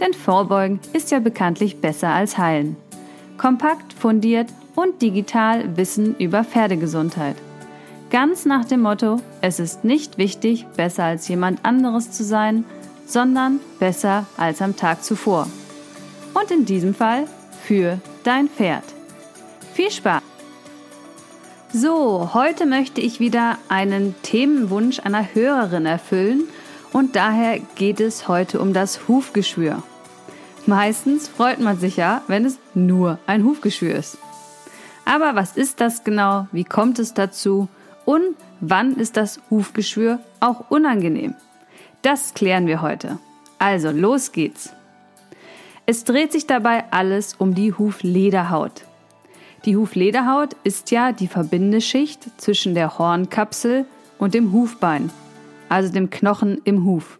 Denn Vorbeugen ist ja bekanntlich besser als heilen. Kompakt, fundiert und digital Wissen über Pferdegesundheit. Ganz nach dem Motto, es ist nicht wichtig, besser als jemand anderes zu sein, sondern besser als am Tag zuvor. Und in diesem Fall für dein Pferd. Viel Spaß! So, heute möchte ich wieder einen Themenwunsch einer Hörerin erfüllen und daher geht es heute um das Hufgeschwür. Meistens freut man sich ja, wenn es nur ein Hufgeschwür ist. Aber was ist das genau? Wie kommt es dazu? Und wann ist das Hufgeschwür auch unangenehm? Das klären wir heute. Also, los geht's. Es dreht sich dabei alles um die Huflederhaut. Die Huflederhaut ist ja die Verbindeschicht zwischen der Hornkapsel und dem Hufbein, also dem Knochen im Huf.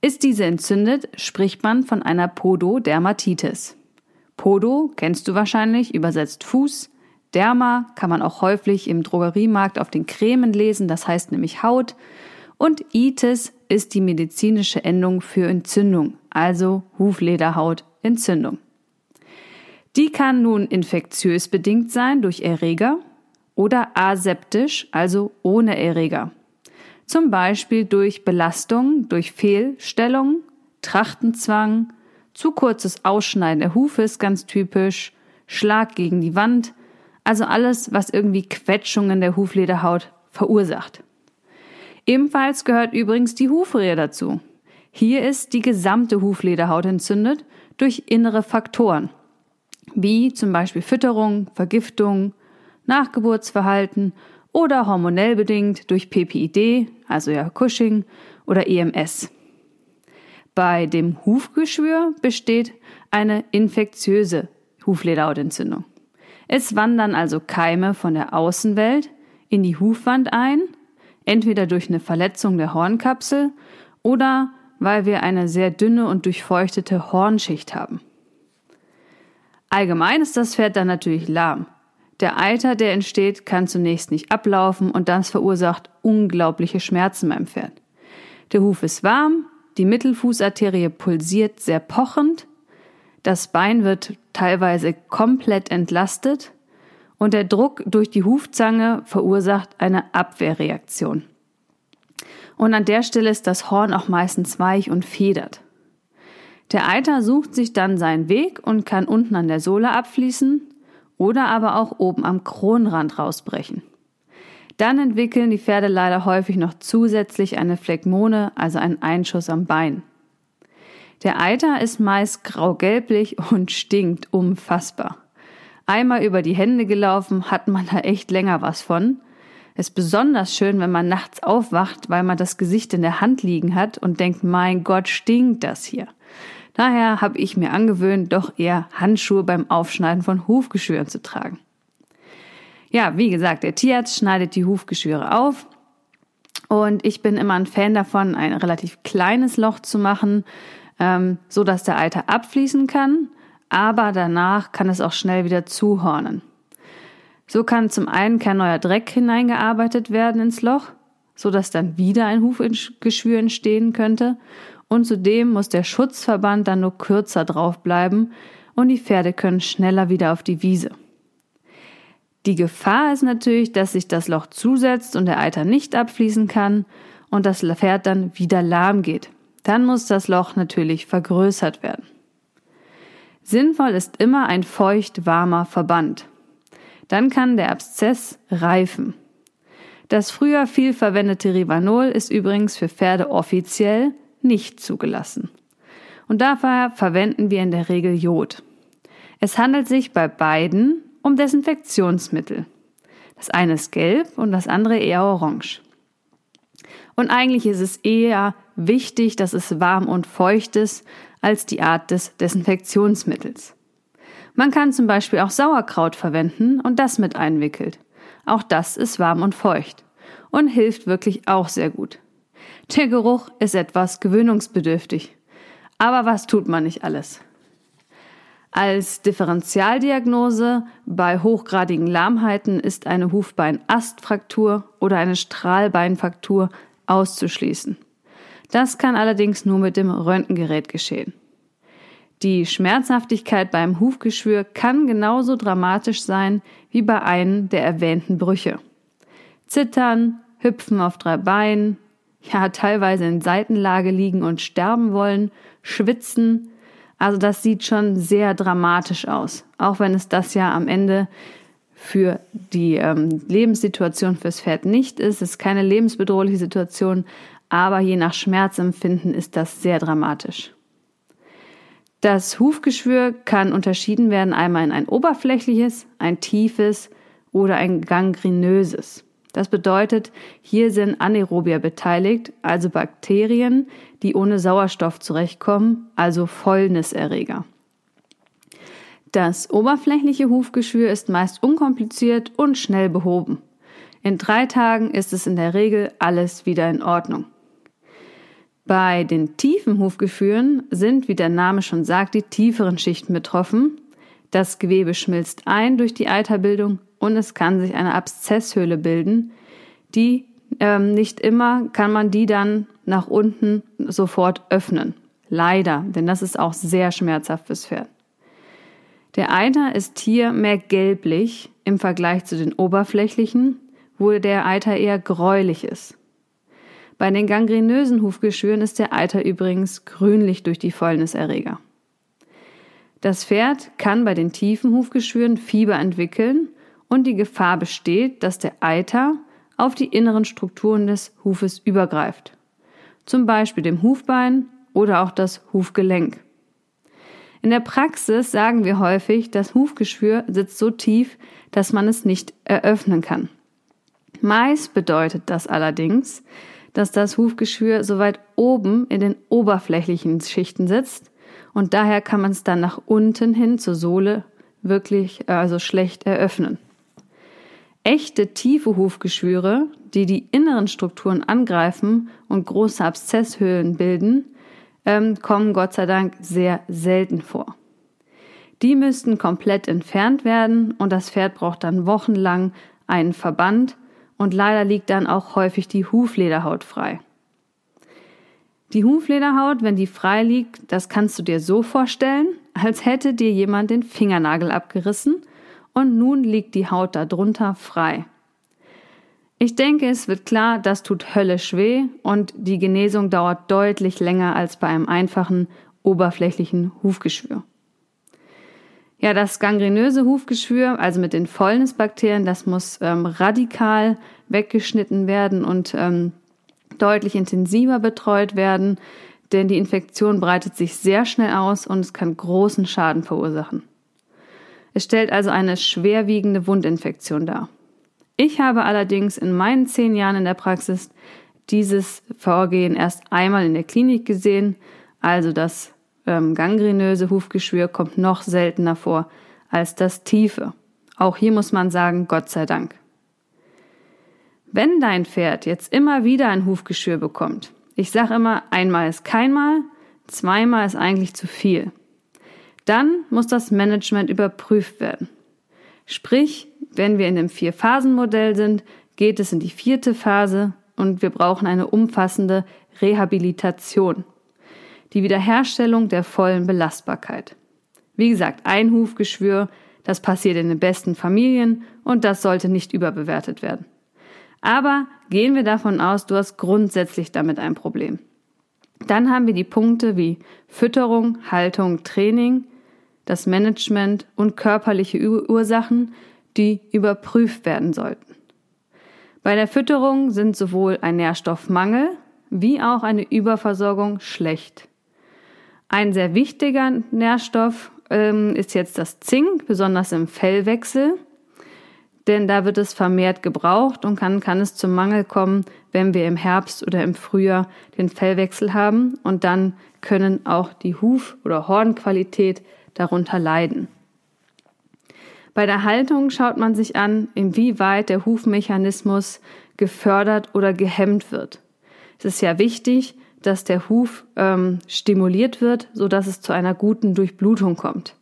Ist diese entzündet, spricht man von einer Pododermatitis. Podo kennst du wahrscheinlich, übersetzt Fuß. Derma kann man auch häufig im Drogeriemarkt auf den Cremen lesen, das heißt nämlich Haut. Und Itis ist die medizinische Endung für Entzündung, also Huflederhautentzündung. Die kann nun infektiös bedingt sein durch Erreger oder aseptisch, also ohne Erreger. Zum Beispiel durch Belastung, durch Fehlstellung, Trachtenzwang, zu kurzes Ausschneiden der Hufe ist ganz typisch, Schlag gegen die Wand, also alles, was irgendwie Quetschungen der Huflederhaut verursacht. Ebenfalls gehört übrigens die Hufrehe dazu. Hier ist die gesamte Huflederhaut entzündet durch innere Faktoren wie zum Beispiel Fütterung, Vergiftung, Nachgeburtsverhalten oder hormonell bedingt durch PPID, also ja Cushing oder EMS. Bei dem Hufgeschwür besteht eine infektiöse Huflederhautentzündung. Es wandern also Keime von der Außenwelt in die Hufwand ein, entweder durch eine Verletzung der Hornkapsel oder weil wir eine sehr dünne und durchfeuchtete Hornschicht haben. Allgemein ist das Pferd dann natürlich lahm. Der Eiter, der entsteht, kann zunächst nicht ablaufen und das verursacht unglaubliche Schmerzen beim Pferd. Der Huf ist warm, die Mittelfußarterie pulsiert sehr pochend, das Bein wird teilweise komplett entlastet und der Druck durch die Hufzange verursacht eine Abwehrreaktion. Und an der Stelle ist das Horn auch meistens weich und federt. Der Eiter sucht sich dann seinen Weg und kann unten an der Sohle abfließen oder aber auch oben am Kronrand rausbrechen. Dann entwickeln die Pferde leider häufig noch zusätzlich eine Phlegmone, also einen Einschuss am Bein. Der Eiter ist meist grau-gelblich und stinkt unfassbar. Einmal über die Hände gelaufen, hat man da echt länger was von. Ist besonders schön, wenn man nachts aufwacht, weil man das Gesicht in der Hand liegen hat und denkt, mein Gott, stinkt das hier. Daher habe ich mir angewöhnt, doch eher Handschuhe beim Aufschneiden von Hufgeschwüren zu tragen. Ja, wie gesagt, der Tierarzt schneidet die Hufgeschwüre auf und ich bin immer ein Fan davon, ein relativ kleines Loch zu machen, ähm, so dass der Eiter abfließen kann, aber danach kann es auch schnell wieder zuhornen. So kann zum einen kein neuer Dreck hineingearbeitet werden ins Loch, so dass dann wieder ein Hufgeschwür entstehen könnte und zudem muss der Schutzverband dann nur kürzer drauf bleiben und die Pferde können schneller wieder auf die Wiese. Die Gefahr ist natürlich, dass sich das Loch zusetzt und der Eiter nicht abfließen kann und das Pferd dann wieder lahm geht. Dann muss das Loch natürlich vergrößert werden. Sinnvoll ist immer ein feucht warmer Verband. Dann kann der Abszess reifen. Das früher viel verwendete Rivanol ist übrigens für Pferde offiziell nicht zugelassen. Und dafür verwenden wir in der Regel Jod. Es handelt sich bei beiden um Desinfektionsmittel. Das eine ist gelb und das andere eher orange. Und eigentlich ist es eher wichtig, dass es warm und feucht ist, als die Art des Desinfektionsmittels. Man kann zum Beispiel auch Sauerkraut verwenden und das mit einwickelt. Auch das ist warm und feucht und hilft wirklich auch sehr gut. Der Geruch ist etwas gewöhnungsbedürftig. Aber was tut man nicht alles? Als Differentialdiagnose bei hochgradigen Lahmheiten ist eine Hufbeinastfraktur oder eine Strahlbeinfraktur auszuschließen. Das kann allerdings nur mit dem Röntgengerät geschehen. Die Schmerzhaftigkeit beim Hufgeschwür kann genauso dramatisch sein wie bei einem der erwähnten Brüche. Zittern, hüpfen auf drei Beinen, ja teilweise in Seitenlage liegen und sterben wollen, schwitzen. Also das sieht schon sehr dramatisch aus, auch wenn es das ja am Ende für die ähm, Lebenssituation fürs Pferd nicht ist. Es ist keine lebensbedrohliche Situation, aber je nach Schmerzempfinden ist das sehr dramatisch. Das Hufgeschwür kann unterschieden werden einmal in ein oberflächliches, ein tiefes oder ein gangrenöses. Das bedeutet, hier sind Anaerobier beteiligt, also Bakterien, die ohne Sauerstoff zurechtkommen, also Fäulniserreger. Das oberflächliche Hufgeschwür ist meist unkompliziert und schnell behoben. In drei Tagen ist es in der Regel alles wieder in Ordnung. Bei den tiefen Hufgeschwüren sind, wie der Name schon sagt, die tieferen Schichten betroffen. Das Gewebe schmilzt ein durch die Eiterbildung und es kann sich eine Abszesshöhle bilden, die ähm, nicht immer kann man die dann nach unten sofort öffnen. Leider, denn das ist auch sehr schmerzhaft fürs Pferd. Der Eiter ist hier mehr gelblich im Vergleich zu den oberflächlichen, wo der Eiter eher gräulich ist. Bei den gangrenösen Hufgeschwüren ist der Eiter übrigens grünlich durch die Fäulniserreger. Das Pferd kann bei den tiefen Hufgeschwüren Fieber entwickeln und die Gefahr besteht, dass der Eiter auf die inneren Strukturen des Hufes übergreift, zum Beispiel dem Hufbein oder auch das Hufgelenk. In der Praxis sagen wir häufig, das Hufgeschwür sitzt so tief, dass man es nicht eröffnen kann. Meist bedeutet das allerdings, dass das Hufgeschwür so weit oben in den oberflächlichen Schichten sitzt und daher kann man es dann nach unten hin zur Sohle wirklich also schlecht eröffnen. Echte tiefe Hufgeschwüre, die die inneren Strukturen angreifen und große Abszesshöhlen bilden, ähm, kommen Gott sei Dank sehr selten vor. Die müssten komplett entfernt werden und das Pferd braucht dann wochenlang einen Verband und leider liegt dann auch häufig die Huflederhaut frei. Die Huflederhaut, wenn die frei liegt, das kannst du dir so vorstellen, als hätte dir jemand den Fingernagel abgerissen und nun liegt die Haut darunter frei. Ich denke, es wird klar, das tut höllisch weh und die Genesung dauert deutlich länger als bei einem einfachen oberflächlichen Hufgeschwür. Ja, das gangrenöse Hufgeschwür, also mit den Fäulnisbakterien, das muss ähm, radikal weggeschnitten werden und ähm, deutlich intensiver betreut werden, denn die Infektion breitet sich sehr schnell aus und es kann großen Schaden verursachen. Es stellt also eine schwerwiegende Wundinfektion dar. Ich habe allerdings in meinen zehn Jahren in der Praxis dieses Vorgehen erst einmal in der Klinik gesehen, also das ähm, gangrenöse Hufgeschwür kommt noch seltener vor als das tiefe. Auch hier muss man sagen, Gott sei Dank. Wenn dein Pferd jetzt immer wieder ein Hufgeschwür bekommt, ich sage immer, einmal ist keinmal, zweimal ist eigentlich zu viel. Dann muss das Management überprüft werden. Sprich, wenn wir in dem Vier-Phasen-Modell sind, geht es in die vierte Phase und wir brauchen eine umfassende Rehabilitation. Die Wiederherstellung der vollen Belastbarkeit. Wie gesagt, ein Hufgeschwür, das passiert in den besten Familien und das sollte nicht überbewertet werden. Aber gehen wir davon aus, du hast grundsätzlich damit ein Problem. Dann haben wir die Punkte wie Fütterung, Haltung, Training, das Management und körperliche Ursachen, die überprüft werden sollten. Bei der Fütterung sind sowohl ein Nährstoffmangel wie auch eine Überversorgung schlecht. Ein sehr wichtiger Nährstoff ähm, ist jetzt das Zink, besonders im Fellwechsel. denn da wird es vermehrt gebraucht und kann, kann es zum Mangel kommen, wenn wir im Herbst oder im Frühjahr den Fellwechsel haben und dann können auch die Huf- oder Hornqualität darunter leiden. Bei der Haltung schaut man sich an, inwieweit der Hufmechanismus gefördert oder gehemmt wird. Es ist ja wichtig, dass der Huf ähm, stimuliert wird, so dass es zu einer guten Durchblutung kommt.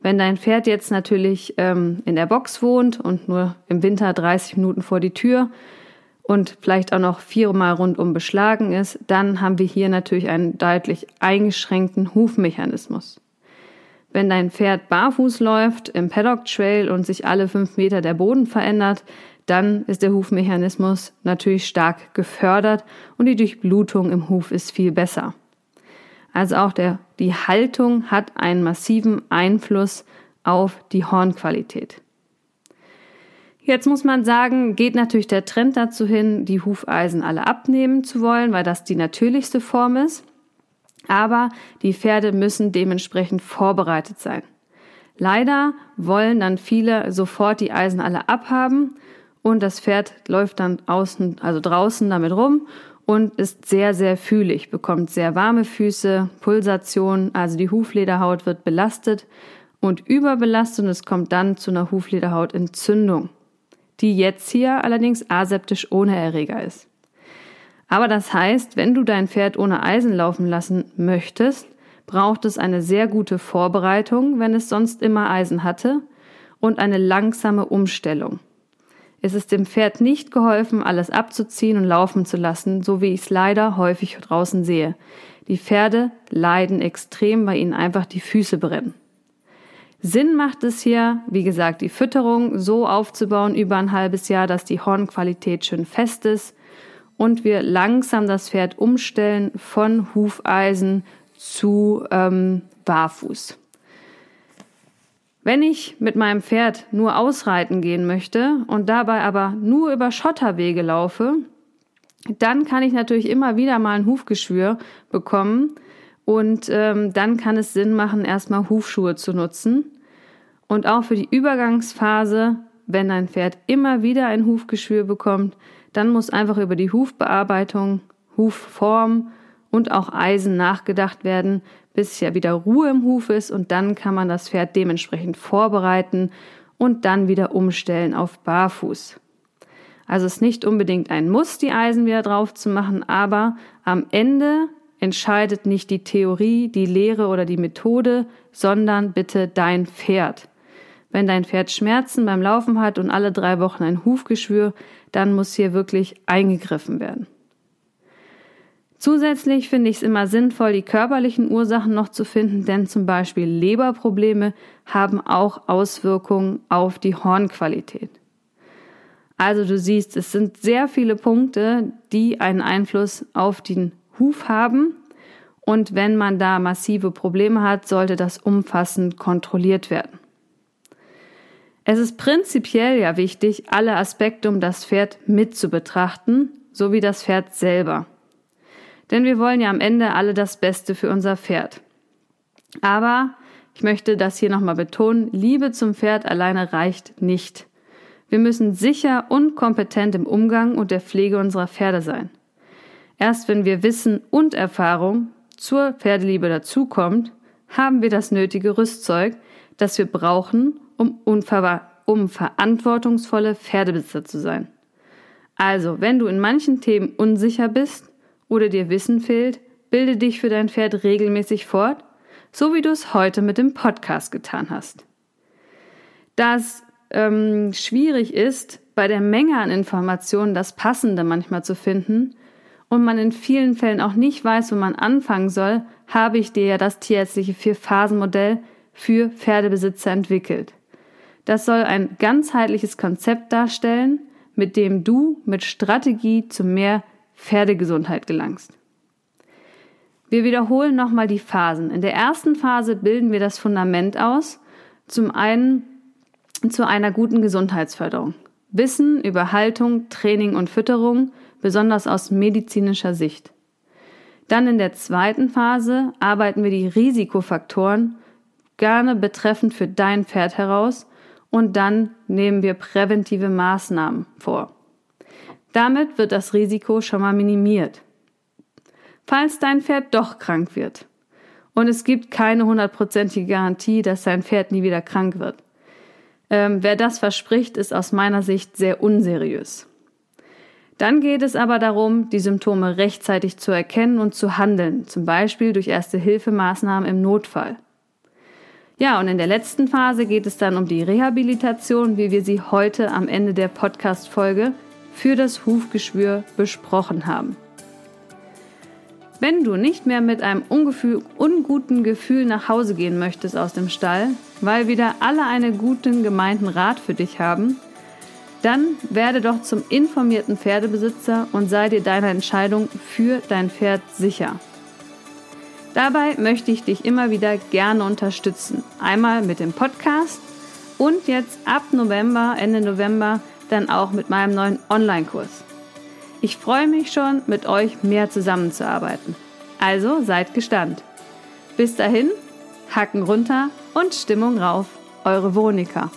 Wenn dein Pferd jetzt natürlich ähm, in der Box wohnt und nur im Winter 30 Minuten vor die Tür und vielleicht auch noch viermal rundum beschlagen ist, dann haben wir hier natürlich einen deutlich eingeschränkten Hufmechanismus. Wenn dein Pferd barfuß läuft im Paddock Trail und sich alle fünf Meter der Boden verändert, dann ist der Hufmechanismus natürlich stark gefördert und die Durchblutung im Huf ist viel besser. Also auch der, die Haltung hat einen massiven Einfluss auf die Hornqualität. Jetzt muss man sagen, geht natürlich der Trend dazu hin, die Hufeisen alle abnehmen zu wollen, weil das die natürlichste Form ist. Aber die Pferde müssen dementsprechend vorbereitet sein. Leider wollen dann viele sofort die Eisen alle abhaben und das Pferd läuft dann außen, also draußen damit rum und ist sehr, sehr fühlig, bekommt sehr warme Füße, Pulsation, also die Huflederhaut wird belastet und überbelastet und es kommt dann zu einer Huflederhautentzündung, die jetzt hier allerdings aseptisch ohne Erreger ist. Aber das heißt, wenn du dein Pferd ohne Eisen laufen lassen möchtest, braucht es eine sehr gute Vorbereitung, wenn es sonst immer Eisen hatte, und eine langsame Umstellung. Es ist dem Pferd nicht geholfen, alles abzuziehen und laufen zu lassen, so wie ich es leider häufig draußen sehe. Die Pferde leiden extrem, weil ihnen einfach die Füße brennen. Sinn macht es hier, wie gesagt, die Fütterung so aufzubauen über ein halbes Jahr, dass die Hornqualität schön fest ist und wir langsam das Pferd umstellen von Hufeisen zu ähm, Barfuß. Wenn ich mit meinem Pferd nur ausreiten gehen möchte und dabei aber nur über Schotterwege laufe, dann kann ich natürlich immer wieder mal ein Hufgeschwür bekommen und ähm, dann kann es Sinn machen, erstmal Hufschuhe zu nutzen. Und auch für die Übergangsphase, wenn ein Pferd immer wieder ein Hufgeschwür bekommt, dann muss einfach über die Hufbearbeitung, Hufform und auch Eisen nachgedacht werden, bis ja wieder Ruhe im Huf ist und dann kann man das Pferd dementsprechend vorbereiten und dann wieder umstellen auf Barfuß. Also es ist nicht unbedingt ein Muss, die Eisen wieder drauf zu machen, aber am Ende entscheidet nicht die Theorie, die Lehre oder die Methode, sondern bitte dein Pferd. Wenn dein Pferd Schmerzen beim Laufen hat und alle drei Wochen ein Hufgeschwür, dann muss hier wirklich eingegriffen werden. Zusätzlich finde ich es immer sinnvoll, die körperlichen Ursachen noch zu finden, denn zum Beispiel Leberprobleme haben auch Auswirkungen auf die Hornqualität. Also du siehst, es sind sehr viele Punkte, die einen Einfluss auf den Huf haben. Und wenn man da massive Probleme hat, sollte das umfassend kontrolliert werden. Es ist prinzipiell ja wichtig, alle Aspekte um das Pferd mit zu betrachten, sowie das Pferd selber. Denn wir wollen ja am Ende alle das Beste für unser Pferd. Aber ich möchte das hier nochmal betonen, Liebe zum Pferd alleine reicht nicht. Wir müssen sicher und kompetent im Umgang und der Pflege unserer Pferde sein. Erst wenn wir Wissen und Erfahrung zur Pferdeliebe dazukommt, haben wir das nötige Rüstzeug, das wir brauchen, um, um verantwortungsvolle Pferdebesitzer zu sein. Also, wenn du in manchen Themen unsicher bist, oder dir Wissen fehlt, bilde dich für dein Pferd regelmäßig fort, so wie du es heute mit dem Podcast getan hast. Da es ähm, schwierig ist, bei der Menge an Informationen das Passende manchmal zu finden und man in vielen Fällen auch nicht weiß, wo man anfangen soll, habe ich dir ja das tierärztliche Vier-Phasen-Modell für Pferdebesitzer entwickelt. Das soll ein ganzheitliches Konzept darstellen, mit dem du mit Strategie zu mehr Pferdegesundheit gelangst. Wir wiederholen nochmal die Phasen. In der ersten Phase bilden wir das Fundament aus, zum einen zu einer guten Gesundheitsförderung. Wissen über Haltung, Training und Fütterung, besonders aus medizinischer Sicht. Dann in der zweiten Phase arbeiten wir die Risikofaktoren gerne betreffend für dein Pferd heraus und dann nehmen wir präventive Maßnahmen vor. Damit wird das Risiko schon mal minimiert. Falls dein Pferd doch krank wird und es gibt keine hundertprozentige Garantie, dass dein Pferd nie wieder krank wird. Ähm, wer das verspricht, ist aus meiner Sicht sehr unseriös. Dann geht es aber darum, die Symptome rechtzeitig zu erkennen und zu handeln, zum Beispiel durch Erste-Hilfemaßnahmen im Notfall. Ja, und in der letzten Phase geht es dann um die Rehabilitation, wie wir sie heute am Ende der Podcast-Folge für das Hufgeschwür besprochen haben. Wenn du nicht mehr mit einem unguten Gefühl nach Hause gehen möchtest aus dem Stall, weil wieder alle einen guten gemeinten Rat für dich haben, dann werde doch zum informierten Pferdebesitzer und sei dir deiner Entscheidung für dein Pferd sicher. Dabei möchte ich dich immer wieder gerne unterstützen. Einmal mit dem Podcast und jetzt ab November, Ende November, dann auch mit meinem neuen Online-Kurs. Ich freue mich schon, mit euch mehr zusammenzuarbeiten. Also seid gestand. Bis dahin, Hacken runter und Stimmung rauf. Eure Veronika.